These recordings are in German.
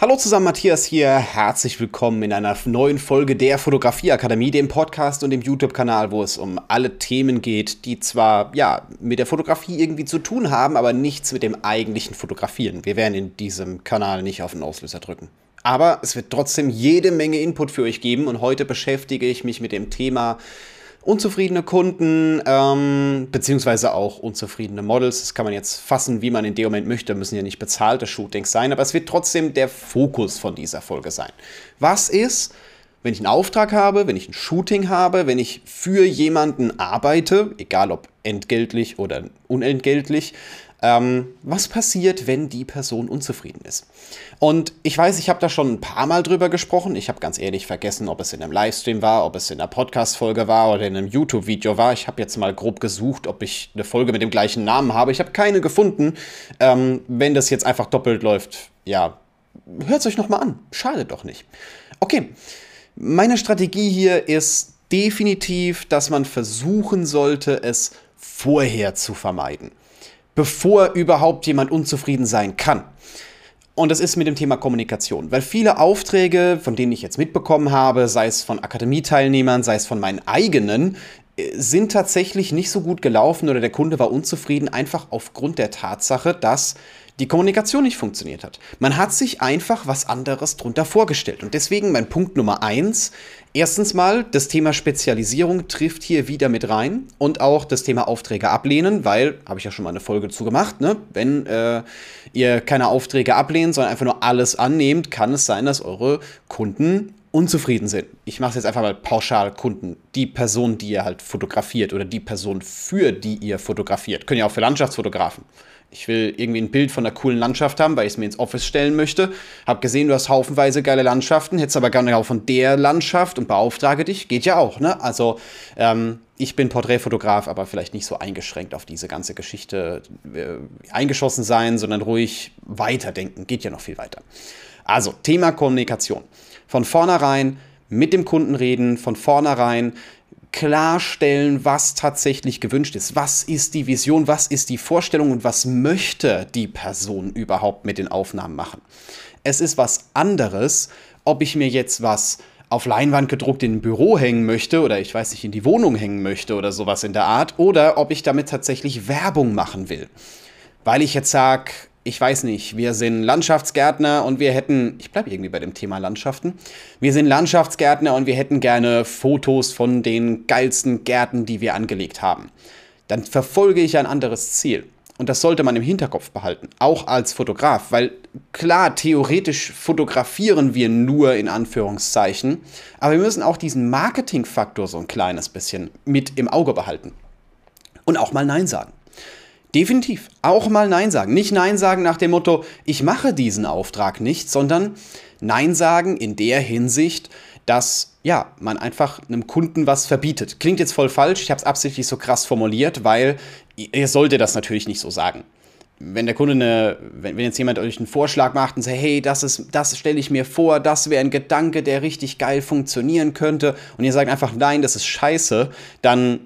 Hallo zusammen, Matthias hier. Herzlich willkommen in einer neuen Folge der Fotografieakademie, dem Podcast und dem YouTube-Kanal, wo es um alle Themen geht, die zwar ja mit der Fotografie irgendwie zu tun haben, aber nichts mit dem eigentlichen Fotografieren. Wir werden in diesem Kanal nicht auf den Auslöser drücken. Aber es wird trotzdem jede Menge Input für euch geben und heute beschäftige ich mich mit dem Thema unzufriedene Kunden, ähm, beziehungsweise auch unzufriedene Models. Das kann man jetzt fassen, wie man in dem Moment möchte, müssen ja nicht bezahlte Shootings sein, aber es wird trotzdem der Fokus von dieser Folge sein. Was ist, wenn ich einen Auftrag habe, wenn ich ein Shooting habe, wenn ich für jemanden arbeite, egal ob entgeltlich oder unentgeltlich, ähm, was passiert, wenn die Person unzufrieden ist? Und ich weiß, ich habe da schon ein paar Mal drüber gesprochen. Ich habe ganz ehrlich vergessen, ob es in einem Livestream war, ob es in einer Podcast-Folge war oder in einem YouTube-Video war. Ich habe jetzt mal grob gesucht, ob ich eine Folge mit dem gleichen Namen habe. Ich habe keine gefunden. Ähm, wenn das jetzt einfach doppelt läuft, ja, hört es euch nochmal an. Schade doch nicht. Okay, meine Strategie hier ist definitiv, dass man versuchen sollte, es vorher zu vermeiden bevor überhaupt jemand unzufrieden sein kann. Und das ist mit dem Thema Kommunikation, weil viele Aufträge, von denen ich jetzt mitbekommen habe, sei es von Akademieteilnehmern, sei es von meinen eigenen, äh, sind tatsächlich nicht so gut gelaufen oder der Kunde war unzufrieden, einfach aufgrund der Tatsache, dass die Kommunikation nicht funktioniert hat. Man hat sich einfach was anderes drunter vorgestellt. Und deswegen mein Punkt Nummer eins. Erstens mal, das Thema Spezialisierung trifft hier wieder mit rein und auch das Thema Aufträge ablehnen, weil, habe ich ja schon mal eine Folge zu gemacht, ne? wenn äh, ihr keine Aufträge ablehnt, sondern einfach nur alles annehmt, kann es sein, dass eure Kunden unzufrieden sind. Ich mache es jetzt einfach mal pauschal Kunden. Die Person, die ihr halt fotografiert oder die Person, für die ihr fotografiert. Können ja auch für Landschaftsfotografen. Ich will irgendwie ein Bild von einer coolen Landschaft haben, weil ich es mir ins Office stellen möchte. Hab gesehen, du hast haufenweise geile Landschaften, hättest aber gerne auch von der Landschaft und beauftrage dich. Geht ja auch, ne? Also, ähm, ich bin Porträtfotograf, aber vielleicht nicht so eingeschränkt auf diese ganze Geschichte äh, eingeschossen sein, sondern ruhig weiterdenken. Geht ja noch viel weiter. Also, Thema Kommunikation. Von vornherein mit dem Kunden reden, von vornherein klarstellen, was tatsächlich gewünscht ist. Was ist die Vision, was ist die Vorstellung und was möchte die Person überhaupt mit den Aufnahmen machen. Es ist was anderes, ob ich mir jetzt was auf Leinwand gedruckt in ein Büro hängen möchte oder ich weiß nicht, in die Wohnung hängen möchte oder sowas in der Art oder ob ich damit tatsächlich Werbung machen will. Weil ich jetzt sage, ich weiß nicht, wir sind Landschaftsgärtner und wir hätten, ich bleibe irgendwie bei dem Thema Landschaften, wir sind Landschaftsgärtner und wir hätten gerne Fotos von den geilsten Gärten, die wir angelegt haben. Dann verfolge ich ein anderes Ziel. Und das sollte man im Hinterkopf behalten, auch als Fotograf, weil klar, theoretisch fotografieren wir nur in Anführungszeichen, aber wir müssen auch diesen Marketingfaktor so ein kleines bisschen mit im Auge behalten. Und auch mal Nein sagen. Definitiv. Auch mal Nein sagen. Nicht Nein sagen nach dem Motto, ich mache diesen Auftrag nicht, sondern Nein sagen in der Hinsicht, dass ja, man einfach einem Kunden was verbietet. Klingt jetzt voll falsch, ich habe es absichtlich so krass formuliert, weil ihr solltet das natürlich nicht so sagen. Wenn der Kunde eine, wenn, wenn jetzt jemand euch einen Vorschlag macht und sagt, hey, das das stelle ich mir vor, das wäre ein Gedanke, der richtig geil funktionieren könnte, und ihr sagt einfach, nein, das ist scheiße, dann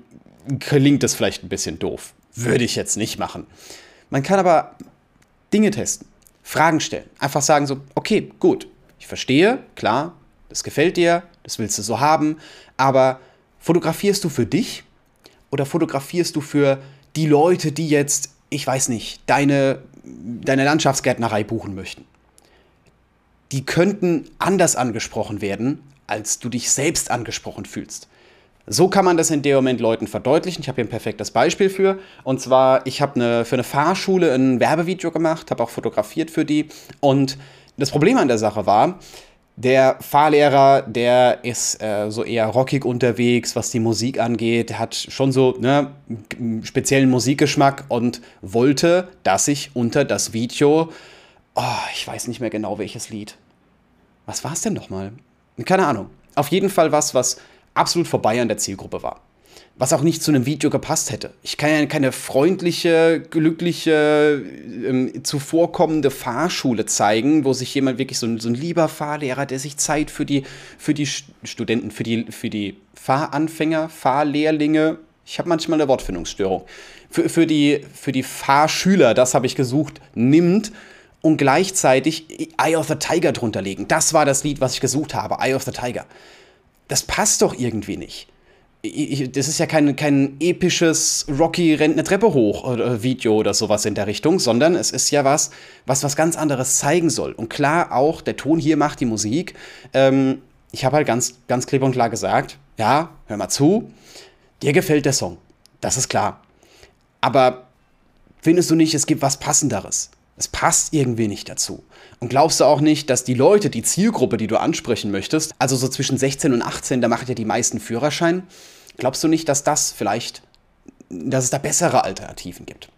klingt das vielleicht ein bisschen doof. Würde ich jetzt nicht machen. Man kann aber Dinge testen, Fragen stellen. Einfach sagen so, okay, gut, ich verstehe, klar, das gefällt dir, das willst du so haben, aber fotografierst du für dich oder fotografierst du für die Leute, die jetzt, ich weiß nicht, deine, deine Landschaftsgärtnerei buchen möchten? Die könnten anders angesprochen werden, als du dich selbst angesprochen fühlst. So kann man das in dem Moment Leuten verdeutlichen. Ich habe hier ein perfektes Beispiel für. Und zwar, ich habe eine, für eine Fahrschule ein Werbevideo gemacht, habe auch fotografiert für die. Und das Problem an der Sache war, der Fahrlehrer, der ist äh, so eher rockig unterwegs, was die Musik angeht. Der hat schon so ne, speziellen Musikgeschmack und wollte, dass ich unter das Video, oh, ich weiß nicht mehr genau welches Lied. Was war es denn nochmal? Keine Ahnung. Auf jeden Fall was, was absolut vorbei an der Zielgruppe war. Was auch nicht zu einem Video gepasst hätte. Ich kann ja keine freundliche, glückliche, ähm, zuvorkommende Fahrschule zeigen, wo sich jemand wirklich so ein, so ein lieber Fahrlehrer, der sich Zeit für die, für die Studenten, für die, für die Fahranfänger, Fahrlehrlinge, ich habe manchmal eine Wortfindungsstörung, für, für, die, für die Fahrschüler, das habe ich gesucht, nimmt und gleichzeitig Eye of the Tiger drunter legen. Das war das Lied, was ich gesucht habe, Eye of the Tiger. Das passt doch irgendwie nicht. Ich, das ist ja kein, kein episches Rocky rennt eine Treppe hoch oder Video oder sowas in der Richtung, sondern es ist ja was, was was ganz anderes zeigen soll. Und klar auch, der Ton hier macht die Musik. Ähm, ich habe halt ganz, ganz klipp und klar gesagt, ja, hör mal zu, dir gefällt der Song. Das ist klar. Aber findest du nicht, es gibt was Passenderes? Es passt irgendwie nicht dazu. Und glaubst du auch nicht, dass die Leute, die Zielgruppe, die du ansprechen möchtest, also so zwischen 16 und 18, da machen ja die meisten Führerschein, glaubst du nicht, dass das vielleicht, dass es da bessere Alternativen gibt?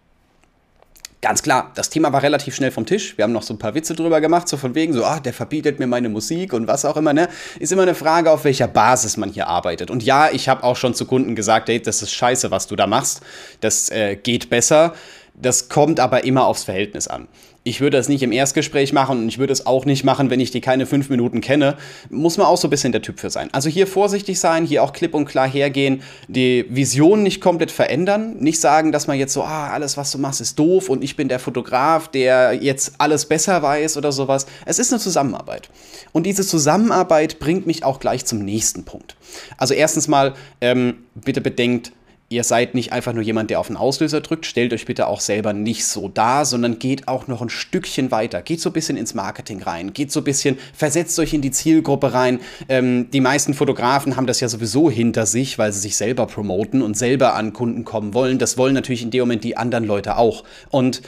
Ganz klar, das Thema war relativ schnell vom Tisch. Wir haben noch so ein paar Witze drüber gemacht, so von wegen so, ah, der verbietet mir meine Musik und was auch immer, ne? Ist immer eine Frage, auf welcher Basis man hier arbeitet. Und ja, ich habe auch schon zu Kunden gesagt, hey, das ist scheiße, was du da machst. Das äh, geht besser. Das kommt aber immer aufs Verhältnis an. Ich würde das nicht im Erstgespräch machen und ich würde es auch nicht machen, wenn ich die keine fünf Minuten kenne. Muss man auch so ein bisschen der Typ für sein. Also hier vorsichtig sein, hier auch klipp und klar hergehen, die Vision nicht komplett verändern, nicht sagen, dass man jetzt so, ah, alles, was du machst, ist doof und ich bin der Fotograf, der jetzt alles besser weiß oder sowas. Es ist eine Zusammenarbeit. Und diese Zusammenarbeit bringt mich auch gleich zum nächsten Punkt. Also erstens mal, ähm, bitte bedenkt, Ihr seid nicht einfach nur jemand, der auf den Auslöser drückt. Stellt euch bitte auch selber nicht so dar, sondern geht auch noch ein Stückchen weiter. Geht so ein bisschen ins Marketing rein. Geht so ein bisschen, versetzt euch in die Zielgruppe rein. Ähm, die meisten Fotografen haben das ja sowieso hinter sich, weil sie sich selber promoten und selber an Kunden kommen wollen. Das wollen natürlich in dem Moment die anderen Leute auch. Und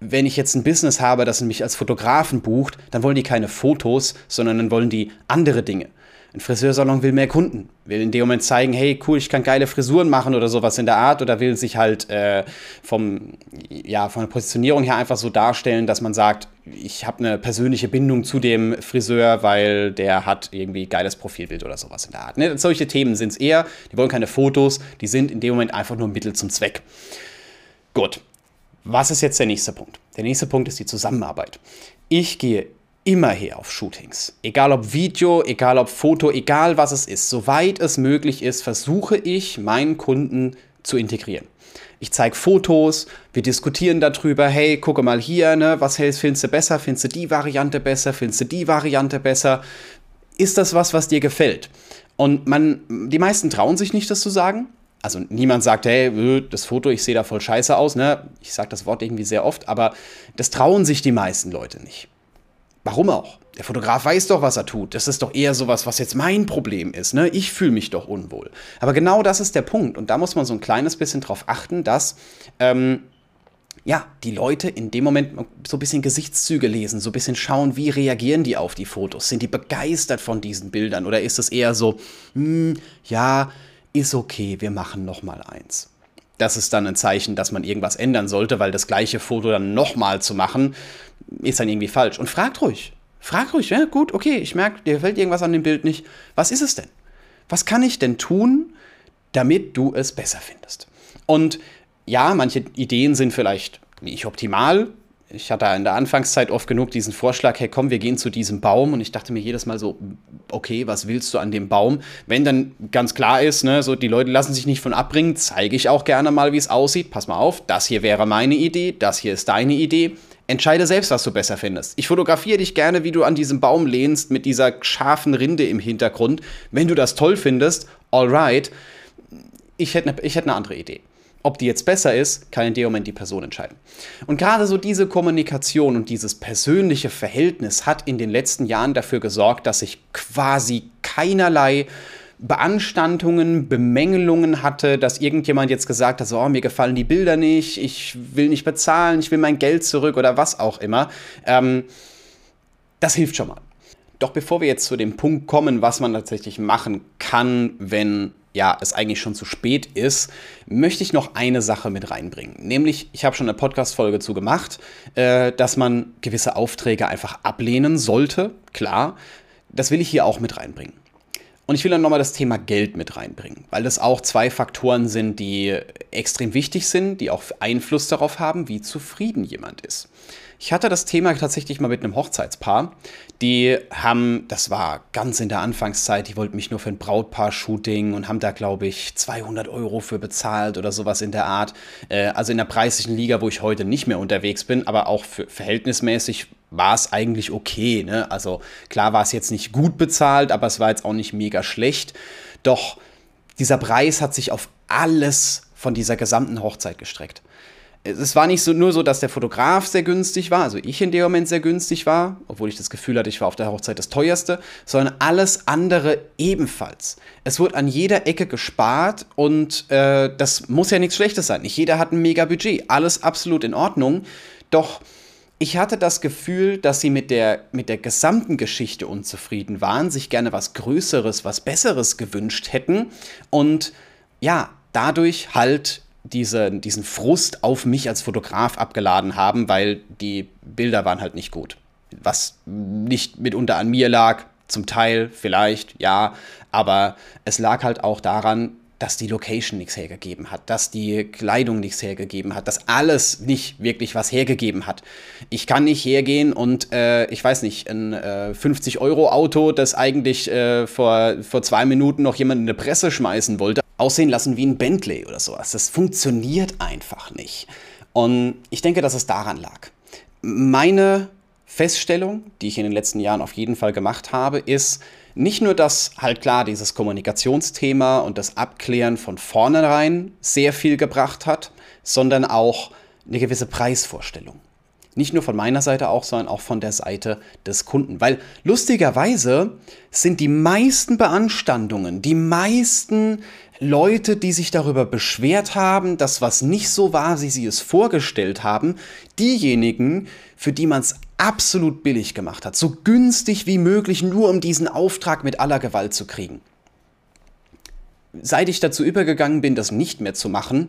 wenn ich jetzt ein Business habe, das mich als Fotografen bucht, dann wollen die keine Fotos, sondern dann wollen die andere Dinge. Ein Friseursalon will mehr Kunden, will in dem Moment zeigen, hey, cool, ich kann geile Frisuren machen oder sowas in der Art oder will sich halt äh, vom, ja, von der Positionierung her einfach so darstellen, dass man sagt, ich habe eine persönliche Bindung zu dem Friseur, weil der hat irgendwie geiles Profilbild oder sowas in der Art. Ne? Solche Themen sind es eher, die wollen keine Fotos, die sind in dem Moment einfach nur Mittel zum Zweck. Gut, was ist jetzt der nächste Punkt? Der nächste Punkt ist die Zusammenarbeit. Ich gehe immer her auf Shootings. Egal ob Video, egal ob Foto, egal was es ist. Soweit es möglich ist, versuche ich, meinen Kunden zu integrieren. Ich zeige Fotos, wir diskutieren darüber, hey, gucke mal hier, ne, was hältst, findest du besser, findest du die Variante besser, findest du die Variante besser? Ist das was, was dir gefällt? Und man, die meisten trauen sich nicht, das zu sagen. Also niemand sagt, hey, äh, das Foto, ich sehe da voll scheiße aus, ne? Ich sage das Wort irgendwie sehr oft, aber das trauen sich die meisten Leute nicht. Warum auch? Der Fotograf weiß doch, was er tut. Das ist doch eher sowas, was jetzt mein Problem ist. Ne? Ich fühle mich doch unwohl. Aber genau das ist der Punkt. Und da muss man so ein kleines bisschen drauf achten, dass ähm, ja, die Leute in dem Moment so ein bisschen Gesichtszüge lesen, so ein bisschen schauen, wie reagieren die auf die Fotos. Sind die begeistert von diesen Bildern oder ist es eher so, hm, ja, ist okay, wir machen noch mal eins. Das ist dann ein Zeichen, dass man irgendwas ändern sollte, weil das gleiche Foto dann nochmal zu machen, ist dann irgendwie falsch. Und fragt ruhig. Fragt ruhig, ja, gut, okay, ich merke, dir gefällt irgendwas an dem Bild nicht. Was ist es denn? Was kann ich denn tun, damit du es besser findest? Und ja, manche Ideen sind vielleicht nicht optimal, ich hatte in der Anfangszeit oft genug diesen Vorschlag, hey komm, wir gehen zu diesem Baum und ich dachte mir jedes Mal so, okay, was willst du an dem Baum? Wenn dann ganz klar ist, ne, so die Leute lassen sich nicht von abbringen, zeige ich auch gerne mal, wie es aussieht. Pass mal auf, das hier wäre meine Idee, das hier ist deine Idee. Entscheide selbst, was du besser findest. Ich fotografiere dich gerne, wie du an diesem Baum lehnst mit dieser scharfen Rinde im Hintergrund. Wenn du das toll findest, alright. Ich hätte, ne, ich hätte eine andere Idee. Ob die jetzt besser ist, kann in dem Moment die Person entscheiden. Und gerade so diese Kommunikation und dieses persönliche Verhältnis hat in den letzten Jahren dafür gesorgt, dass ich quasi keinerlei Beanstandungen, Bemängelungen hatte, dass irgendjemand jetzt gesagt hat, so, oh, mir gefallen die Bilder nicht, ich will nicht bezahlen, ich will mein Geld zurück oder was auch immer. Ähm, das hilft schon mal. Doch bevor wir jetzt zu dem Punkt kommen, was man tatsächlich machen kann, wenn ja, es eigentlich schon zu spät ist, möchte ich noch eine Sache mit reinbringen. Nämlich, ich habe schon eine Podcast-Folge zu gemacht, äh, dass man gewisse Aufträge einfach ablehnen sollte. Klar, das will ich hier auch mit reinbringen. Und ich will dann nochmal das Thema Geld mit reinbringen, weil das auch zwei Faktoren sind, die extrem wichtig sind, die auch Einfluss darauf haben, wie zufrieden jemand ist. Ich hatte das Thema tatsächlich mal mit einem Hochzeitspaar. Die haben, das war ganz in der Anfangszeit, die wollten mich nur für ein Brautpaar-Shooting und haben da, glaube ich, 200 Euro für bezahlt oder sowas in der Art. Äh, also in der preislichen Liga, wo ich heute nicht mehr unterwegs bin, aber auch verhältnismäßig war es eigentlich okay. Ne? Also klar war es jetzt nicht gut bezahlt, aber es war jetzt auch nicht mega schlecht. Doch dieser Preis hat sich auf alles von dieser gesamten Hochzeit gestreckt es war nicht so, nur so, dass der Fotograf sehr günstig war, also ich in dem Moment sehr günstig war, obwohl ich das Gefühl hatte, ich war auf der Hochzeit das teuerste, sondern alles andere ebenfalls. Es wurde an jeder Ecke gespart und äh, das muss ja nichts Schlechtes sein. Nicht jeder hat ein mega Budget, alles absolut in Ordnung. Doch ich hatte das Gefühl, dass sie mit der, mit der gesamten Geschichte unzufrieden waren, sich gerne was Größeres, was Besseres gewünscht hätten und ja, dadurch halt diese, diesen Frust auf mich als Fotograf abgeladen haben, weil die Bilder waren halt nicht gut. Was nicht mitunter an mir lag, zum Teil vielleicht, ja, aber es lag halt auch daran, dass die Location nichts hergegeben hat, dass die Kleidung nichts hergegeben hat, dass alles nicht wirklich was hergegeben hat. Ich kann nicht hergehen und äh, ich weiß nicht, ein äh, 50-Euro-Auto, das eigentlich äh, vor, vor zwei Minuten noch jemand in eine Presse schmeißen wollte, aussehen lassen wie ein Bentley oder sowas. Das funktioniert einfach nicht. Und ich denke, dass es daran lag. Meine Feststellung, die ich in den letzten Jahren auf jeden Fall gemacht habe, ist, nicht nur, dass halt klar dieses Kommunikationsthema und das Abklären von vornherein sehr viel gebracht hat, sondern auch eine gewisse Preisvorstellung. Nicht nur von meiner Seite auch, sondern auch von der Seite des Kunden. Weil lustigerweise sind die meisten Beanstandungen, die meisten Leute, die sich darüber beschwert haben, dass was nicht so war, wie sie es vorgestellt haben, diejenigen, für die man es absolut billig gemacht hat, so günstig wie möglich, nur um diesen Auftrag mit aller Gewalt zu kriegen. Seit ich dazu übergegangen bin, das nicht mehr zu machen,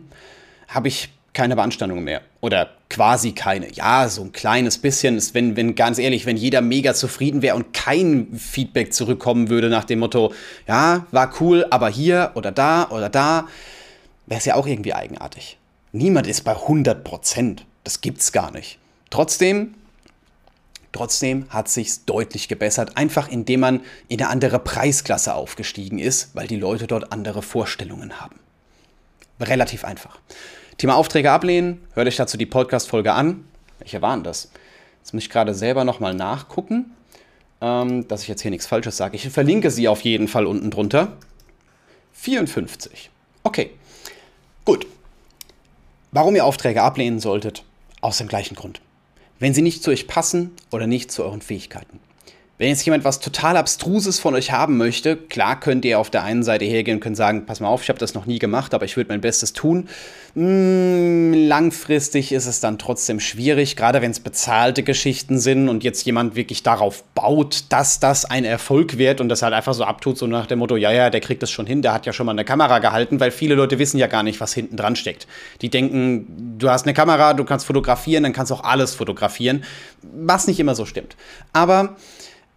habe ich keine Beanstandungen mehr. Oder quasi keine. Ja, so ein kleines bisschen. Ist, wenn, wenn, ganz ehrlich, wenn jeder mega zufrieden wäre und kein Feedback zurückkommen würde nach dem Motto, ja, war cool, aber hier oder da oder da, wäre es ja auch irgendwie eigenartig. Niemand ist bei 100 Prozent. Das gibt's gar nicht. Trotzdem Trotzdem hat sich's deutlich gebessert, einfach indem man in eine andere Preisklasse aufgestiegen ist, weil die Leute dort andere Vorstellungen haben. Relativ einfach. Thema Aufträge ablehnen, hört euch dazu die Podcast-Folge an. Welche waren das? Jetzt muss ich gerade selber nochmal nachgucken, ähm, dass ich jetzt hier nichts Falsches sage. Ich verlinke sie auf jeden Fall unten drunter. 54. Okay, gut. Warum ihr Aufträge ablehnen solltet? Aus dem gleichen Grund wenn sie nicht zu euch passen oder nicht zu euren Fähigkeiten. Wenn jetzt jemand was total Abstruses von euch haben möchte, klar könnt ihr auf der einen Seite hergehen und sagen, pass mal auf, ich habe das noch nie gemacht, aber ich würde mein Bestes tun. Hm, langfristig ist es dann trotzdem schwierig, gerade wenn es bezahlte Geschichten sind und jetzt jemand wirklich darauf baut, dass das ein Erfolg wird und das halt einfach so abtut, so nach dem Motto, ja, ja, der kriegt das schon hin, der hat ja schon mal eine Kamera gehalten, weil viele Leute wissen ja gar nicht, was hinten dran steckt. Die denken, du hast eine Kamera, du kannst fotografieren, dann kannst du auch alles fotografieren, was nicht immer so stimmt. Aber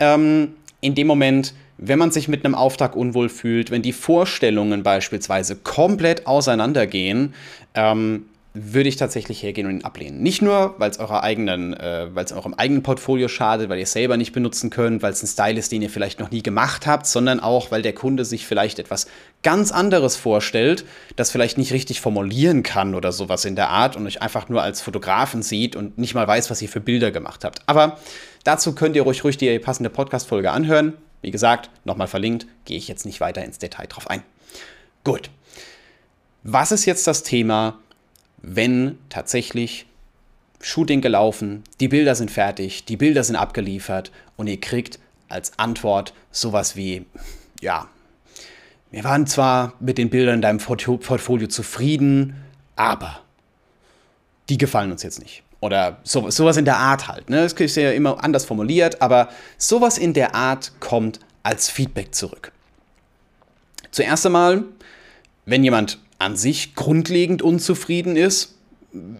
ähm, in dem Moment, wenn man sich mit einem Auftrag unwohl fühlt, wenn die Vorstellungen beispielsweise komplett auseinandergehen, ähm, würde ich tatsächlich hergehen und ihn ablehnen. Nicht nur, weil es eurer eigenen, äh, weil es eurem eigenen Portfolio schadet, weil ihr es selber nicht benutzen könnt, weil es ein Style ist, den ihr vielleicht noch nie gemacht habt, sondern auch, weil der Kunde sich vielleicht etwas ganz anderes vorstellt, das vielleicht nicht richtig formulieren kann oder sowas in der Art und euch einfach nur als Fotografen sieht und nicht mal weiß, was ihr für Bilder gemacht habt. Aber dazu könnt ihr euch ruhig die passende Podcast-Folge anhören. Wie gesagt, nochmal verlinkt, gehe ich jetzt nicht weiter ins Detail drauf ein. Gut. Was ist jetzt das Thema, wenn tatsächlich Shooting gelaufen, die Bilder sind fertig, die Bilder sind abgeliefert und ihr kriegt als Antwort sowas wie, ja, wir waren zwar mit den Bildern in deinem Portfolio zufrieden, aber die gefallen uns jetzt nicht. Oder so, sowas in der Art halt. Ne? Das ist ja immer anders formuliert, aber sowas in der Art kommt als Feedback zurück. Zuerst einmal, wenn jemand an sich grundlegend unzufrieden ist,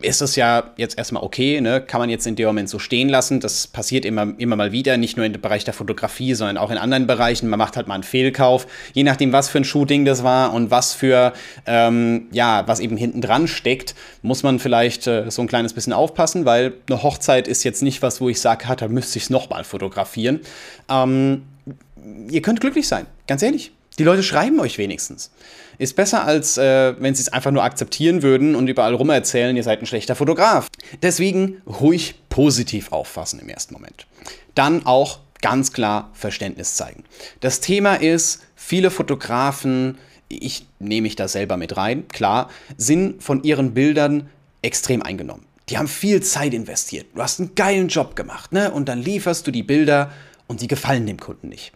ist das ja jetzt erstmal okay, ne? kann man jetzt in dem Moment so stehen lassen. Das passiert immer, immer mal wieder, nicht nur im Bereich der Fotografie, sondern auch in anderen Bereichen. Man macht halt mal einen Fehlkauf, je nachdem, was für ein Shooting das war und was für, ähm, ja, was eben hinten dran steckt, muss man vielleicht äh, so ein kleines bisschen aufpassen, weil eine Hochzeit ist jetzt nicht was, wo ich sage, da müsste ich es nochmal fotografieren. Ähm, ihr könnt glücklich sein, ganz ehrlich. Die Leute schreiben euch wenigstens. Ist besser, als äh, wenn sie es einfach nur akzeptieren würden und überall rum erzählen, ihr seid ein schlechter Fotograf. Deswegen ruhig positiv auffassen im ersten Moment. Dann auch ganz klar Verständnis zeigen. Das Thema ist, viele Fotografen, ich nehme mich da selber mit rein, klar, sind von ihren Bildern extrem eingenommen. Die haben viel Zeit investiert. Du hast einen geilen Job gemacht, ne? Und dann lieferst du die Bilder und die gefallen dem Kunden nicht.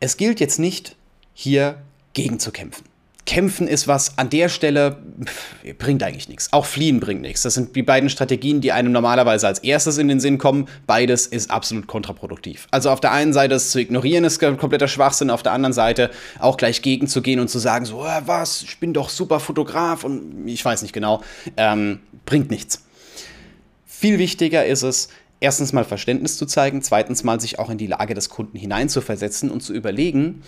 Es gilt jetzt nicht, hier gegen zu kämpfen. Kämpfen ist was an der Stelle pff, bringt eigentlich nichts. Auch fliehen bringt nichts. Das sind die beiden Strategien, die einem normalerweise als erstes in den Sinn kommen. Beides ist absolut kontraproduktiv. Also auf der einen Seite es zu ignorieren ist kompletter Schwachsinn, auf der anderen Seite auch gleich gegenzugehen und zu sagen so, äh, was, ich bin doch super Fotograf und ich weiß nicht genau, ähm, bringt nichts. Viel wichtiger ist es, erstens mal Verständnis zu zeigen, zweitens mal sich auch in die Lage des Kunden hineinzuversetzen und zu überlegen,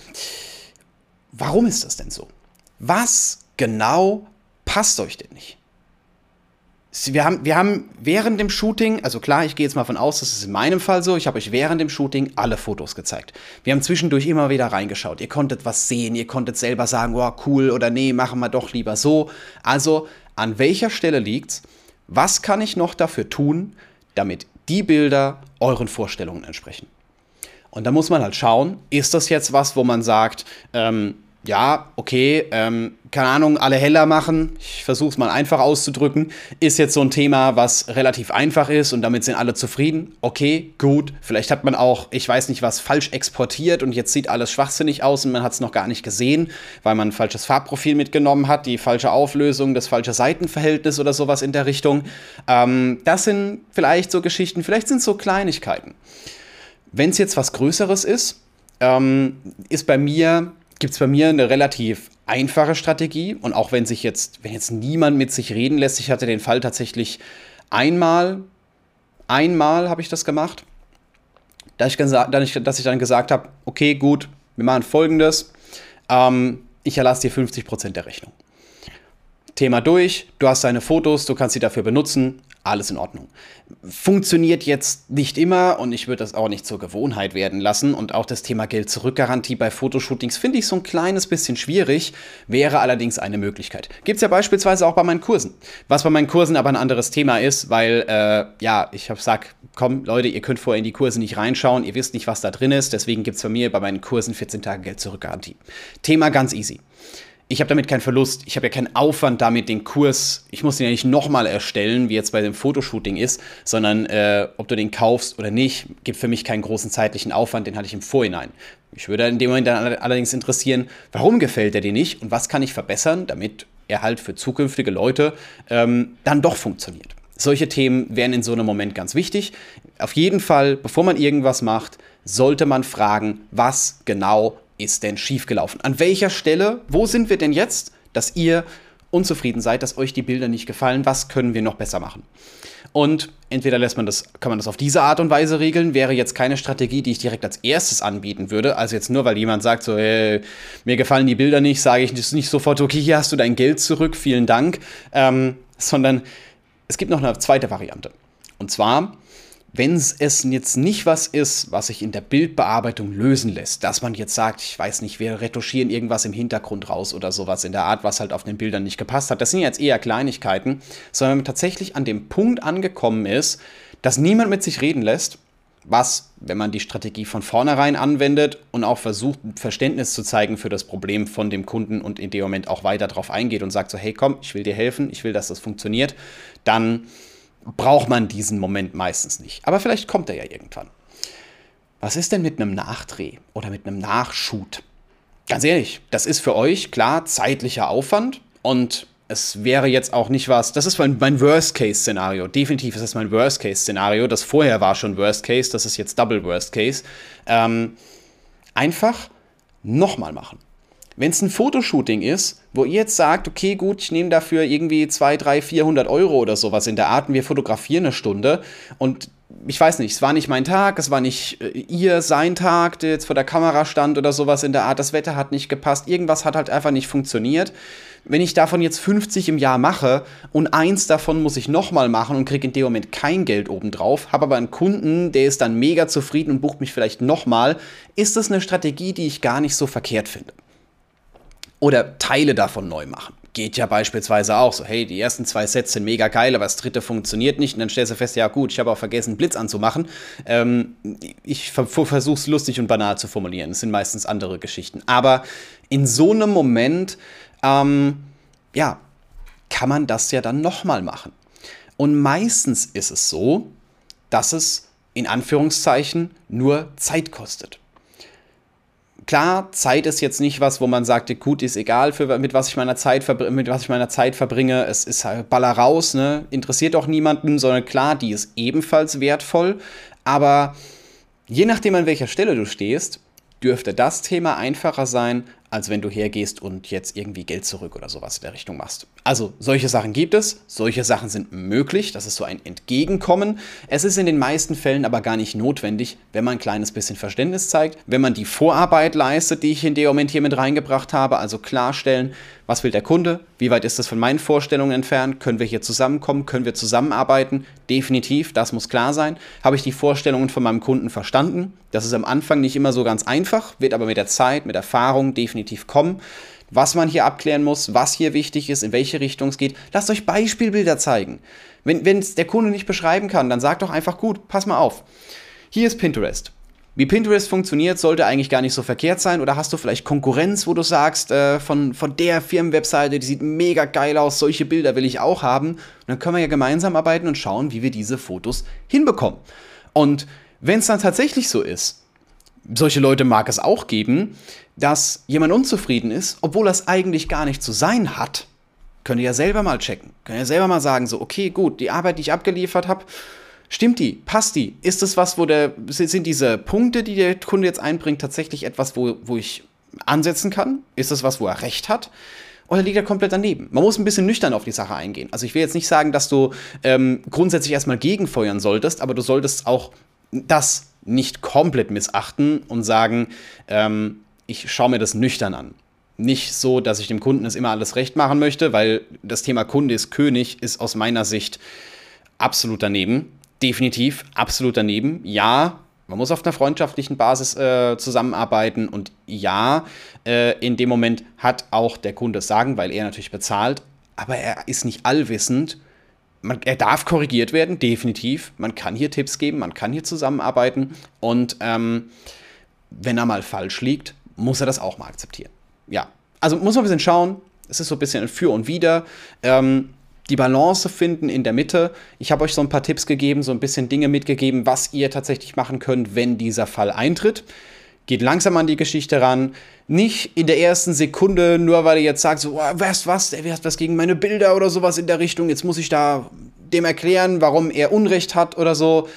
warum ist das denn so? Was genau passt euch denn nicht? Wir haben, wir haben während dem Shooting, also klar, ich gehe jetzt mal von aus, das ist in meinem Fall so, ich habe euch während dem Shooting alle Fotos gezeigt. Wir haben zwischendurch immer wieder reingeschaut. Ihr konntet was sehen, ihr konntet selber sagen, oh, cool oder nee, machen wir doch lieber so. Also, an welcher Stelle liegt's? Was kann ich noch dafür tun, damit die Bilder euren Vorstellungen entsprechen. Und da muss man halt schauen, ist das jetzt was, wo man sagt, ähm, ja, okay, ähm, keine Ahnung, alle heller machen, ich versuche es mal einfach auszudrücken, ist jetzt so ein Thema, was relativ einfach ist und damit sind alle zufrieden. Okay, gut, vielleicht hat man auch, ich weiß nicht was, falsch exportiert und jetzt sieht alles schwachsinnig aus und man hat es noch gar nicht gesehen, weil man ein falsches Farbprofil mitgenommen hat, die falsche Auflösung, das falsche Seitenverhältnis oder sowas in der Richtung. Ähm, das sind vielleicht so Geschichten, vielleicht sind es so Kleinigkeiten. Wenn es jetzt was Größeres ist, ähm, ist bei mir gibt es bei mir eine relativ einfache Strategie. Und auch wenn sich jetzt, wenn jetzt niemand mit sich reden lässt, ich hatte den Fall tatsächlich einmal, einmal habe ich das gemacht, dass ich, dass ich dann gesagt habe, okay, gut, wir machen folgendes, ähm, ich erlasse dir 50% der Rechnung. Thema durch, du hast deine Fotos, du kannst sie dafür benutzen, alles in Ordnung. Funktioniert jetzt nicht immer und ich würde das auch nicht zur Gewohnheit werden lassen. Und auch das Thema Geld-Zurück-Garantie bei Fotoshootings finde ich so ein kleines bisschen schwierig, wäre allerdings eine Möglichkeit. Gibt es ja beispielsweise auch bei meinen Kursen. Was bei meinen Kursen aber ein anderes Thema ist, weil, äh, ja, ich habe gesagt, komm, Leute, ihr könnt vorher in die Kurse nicht reinschauen, ihr wisst nicht, was da drin ist, deswegen gibt es bei mir bei meinen Kursen 14 Tage Geld-Zurück-Garantie. Thema ganz easy ich habe damit keinen Verlust. Ich habe ja keinen Aufwand damit, den Kurs, ich muss den ja nicht nochmal erstellen, wie jetzt bei dem Fotoshooting ist, sondern äh, ob du den kaufst oder nicht, gibt für mich keinen großen zeitlichen Aufwand, den hatte ich im Vorhinein. Ich würde in dem Moment dann allerdings interessieren, warum gefällt er dir nicht und was kann ich verbessern, damit er halt für zukünftige Leute ähm, dann doch funktioniert. Solche Themen wären in so einem Moment ganz wichtig. Auf jeden Fall, bevor man irgendwas macht, sollte man fragen, was genau ist denn schiefgelaufen? An welcher Stelle, wo sind wir denn jetzt, dass ihr unzufrieden seid, dass euch die Bilder nicht gefallen? Was können wir noch besser machen? Und entweder lässt man das, kann man das auf diese Art und Weise regeln, wäre jetzt keine Strategie, die ich direkt als erstes anbieten würde. Also jetzt nur, weil jemand sagt, so, hey, mir gefallen die Bilder nicht, sage ich nicht sofort, okay, hier hast du dein Geld zurück, vielen Dank. Ähm, sondern es gibt noch eine zweite Variante. Und zwar wenn es jetzt nicht was ist, was sich in der Bildbearbeitung lösen lässt, dass man jetzt sagt, ich weiß nicht, wir retuschieren irgendwas im Hintergrund raus oder sowas in der Art, was halt auf den Bildern nicht gepasst hat, das sind jetzt eher Kleinigkeiten, sondern wenn man tatsächlich an dem Punkt angekommen ist, dass niemand mit sich reden lässt, was, wenn man die Strategie von vornherein anwendet und auch versucht, Verständnis zu zeigen für das Problem von dem Kunden und in dem Moment auch weiter darauf eingeht und sagt so, hey komm, ich will dir helfen, ich will, dass das funktioniert, dann braucht man diesen Moment meistens nicht. Aber vielleicht kommt er ja irgendwann. Was ist denn mit einem Nachdreh oder mit einem Nachshoot? Ganz ehrlich, das ist für euch klar zeitlicher Aufwand und es wäre jetzt auch nicht was. Das ist mein, mein Worst-Case-Szenario. Definitiv ist es mein Worst-Case-Szenario. Das vorher war schon Worst-Case, das ist jetzt Double Worst-Case. Ähm, einfach nochmal machen. Wenn es ein Fotoshooting ist, wo ihr jetzt sagt, okay, gut, ich nehme dafür irgendwie 2, 3, 400 Euro oder sowas in der Art und wir fotografieren eine Stunde und ich weiß nicht, es war nicht mein Tag, es war nicht äh, ihr, sein Tag, der jetzt vor der Kamera stand oder sowas in der Art, das Wetter hat nicht gepasst, irgendwas hat halt einfach nicht funktioniert. Wenn ich davon jetzt 50 im Jahr mache und eins davon muss ich nochmal machen und kriege in dem Moment kein Geld obendrauf, habe aber einen Kunden, der ist dann mega zufrieden und bucht mich vielleicht nochmal, ist das eine Strategie, die ich gar nicht so verkehrt finde oder Teile davon neu machen. Geht ja beispielsweise auch so, hey, die ersten zwei Sets sind mega geil, aber das dritte funktioniert nicht. Und dann stellst du fest, ja gut, ich habe auch vergessen, Blitz anzumachen. Ähm, ich versuche es lustig und banal zu formulieren. Das sind meistens andere Geschichten. Aber in so einem Moment, ähm, ja, kann man das ja dann nochmal machen. Und meistens ist es so, dass es in Anführungszeichen nur Zeit kostet klar, Zeit ist jetzt nicht was, wo man sagt, gut, ist egal, für, mit, was ich meiner Zeit mit was ich meiner Zeit verbringe. Es ist halt Baller raus, ne? interessiert auch niemanden, sondern klar, die ist ebenfalls wertvoll. Aber je nachdem, an welcher Stelle du stehst, dürfte das Thema einfacher sein, als wenn du hergehst und jetzt irgendwie Geld zurück oder sowas in der Richtung machst. Also solche Sachen gibt es, solche Sachen sind möglich, das ist so ein Entgegenkommen. Es ist in den meisten Fällen aber gar nicht notwendig, wenn man ein kleines bisschen Verständnis zeigt, wenn man die Vorarbeit leistet, die ich in dem Moment hier mit reingebracht habe, also klarstellen, was will der Kunde, wie weit ist das von meinen Vorstellungen entfernt, können wir hier zusammenkommen, können wir zusammenarbeiten, definitiv, das muss klar sein. Habe ich die Vorstellungen von meinem Kunden verstanden? Das ist am Anfang nicht immer so ganz einfach, wird aber mit der Zeit, mit Erfahrung definitiv kommen was man hier abklären muss, was hier wichtig ist, in welche Richtung es geht. Lasst euch Beispielbilder zeigen. Wenn es der Kunde nicht beschreiben kann, dann sagt doch einfach gut, pass mal auf. Hier ist Pinterest. Wie Pinterest funktioniert, sollte eigentlich gar nicht so verkehrt sein. Oder hast du vielleicht Konkurrenz, wo du sagst, äh, von, von der Firmenwebseite, die sieht mega geil aus, solche Bilder will ich auch haben. Und dann können wir ja gemeinsam arbeiten und schauen, wie wir diese Fotos hinbekommen. Und wenn es dann tatsächlich so ist, solche Leute mag es auch geben, dass jemand unzufrieden ist, obwohl das eigentlich gar nicht zu sein hat, könnt ihr ja selber mal checken. Könnt ihr selber mal sagen, so, okay, gut, die Arbeit, die ich abgeliefert habe, stimmt die? Passt die? Ist das was, wo der, sind diese Punkte, die der Kunde jetzt einbringt, tatsächlich etwas, wo, wo ich ansetzen kann? Ist das was, wo er recht hat? Oder liegt er komplett daneben? Man muss ein bisschen nüchtern auf die Sache eingehen. Also ich will jetzt nicht sagen, dass du ähm, grundsätzlich erstmal gegenfeuern solltest, aber du solltest auch das nicht komplett missachten und sagen, ähm, ich schaue mir das nüchtern an. Nicht so, dass ich dem Kunden es immer alles recht machen möchte, weil das Thema Kunde ist König ist aus meiner Sicht absolut daneben. Definitiv absolut daneben. Ja, man muss auf einer freundschaftlichen Basis äh, zusammenarbeiten und ja, äh, in dem Moment hat auch der Kunde das Sagen, weil er natürlich bezahlt, aber er ist nicht allwissend. Man, er darf korrigiert werden, definitiv. Man kann hier Tipps geben, man kann hier zusammenarbeiten und ähm, wenn er mal falsch liegt, muss er das auch mal akzeptieren. Ja, also muss man ein bisschen schauen. Es ist so ein bisschen ein Für und Wider. Ähm, die Balance finden in der Mitte. Ich habe euch so ein paar Tipps gegeben, so ein bisschen Dinge mitgegeben, was ihr tatsächlich machen könnt, wenn dieser Fall eintritt. Geht langsam an die Geschichte ran. Nicht in der ersten Sekunde, nur weil ihr jetzt sagt, so, oh, was, was, der hat was gegen meine Bilder oder sowas in der Richtung. Jetzt muss ich da dem erklären, warum er Unrecht hat oder so.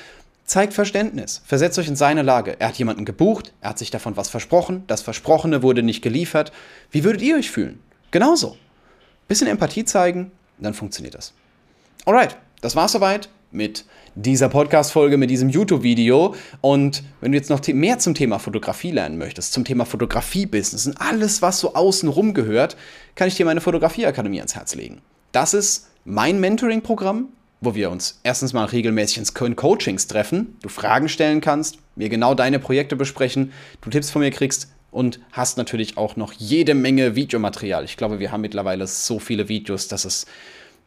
Zeigt Verständnis. Versetzt euch in seine Lage. Er hat jemanden gebucht, er hat sich davon was versprochen, das Versprochene wurde nicht geliefert. Wie würdet ihr euch fühlen? Genauso. Bisschen Empathie zeigen, dann funktioniert das. Alright, das war's soweit mit dieser Podcast-Folge, mit diesem YouTube-Video. Und wenn du jetzt noch mehr zum Thema Fotografie lernen möchtest, zum Thema Fotografie-Business und alles, was so außenrum gehört, kann ich dir meine Fotografieakademie ans Herz legen. Das ist mein Mentoring-Programm, wo wir uns erstens mal regelmäßig in Coachings treffen, du Fragen stellen kannst, mir genau deine Projekte besprechen, du Tipps von mir kriegst und hast natürlich auch noch jede Menge Videomaterial. Ich glaube, wir haben mittlerweile so viele Videos, dass es.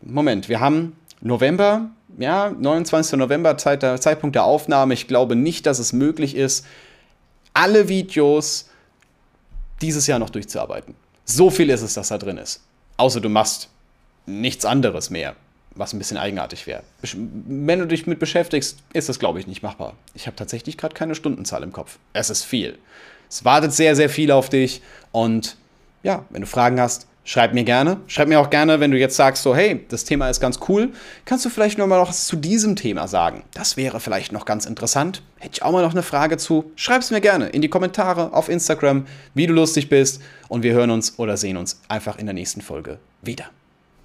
Moment, wir haben November, ja, 29. November, Zeit, Zeitpunkt der Aufnahme. Ich glaube nicht, dass es möglich ist, alle Videos dieses Jahr noch durchzuarbeiten. So viel ist es, dass da drin ist. Außer du machst nichts anderes mehr was ein bisschen eigenartig wäre. Wenn du dich mit beschäftigst, ist das, glaube ich, nicht machbar. Ich habe tatsächlich gerade keine Stundenzahl im Kopf. Es ist viel. Es wartet sehr, sehr viel auf dich. Und ja, wenn du Fragen hast, Schreib mir gerne. Schreib mir auch gerne, wenn du jetzt sagst, so, hey, das Thema ist ganz cool. Kannst du vielleicht noch mal noch was zu diesem Thema sagen? Das wäre vielleicht noch ganz interessant. Hätte ich auch mal noch eine Frage zu. Schreib es mir gerne in die Kommentare auf Instagram, wie du lustig bist. Und wir hören uns oder sehen uns einfach in der nächsten Folge wieder.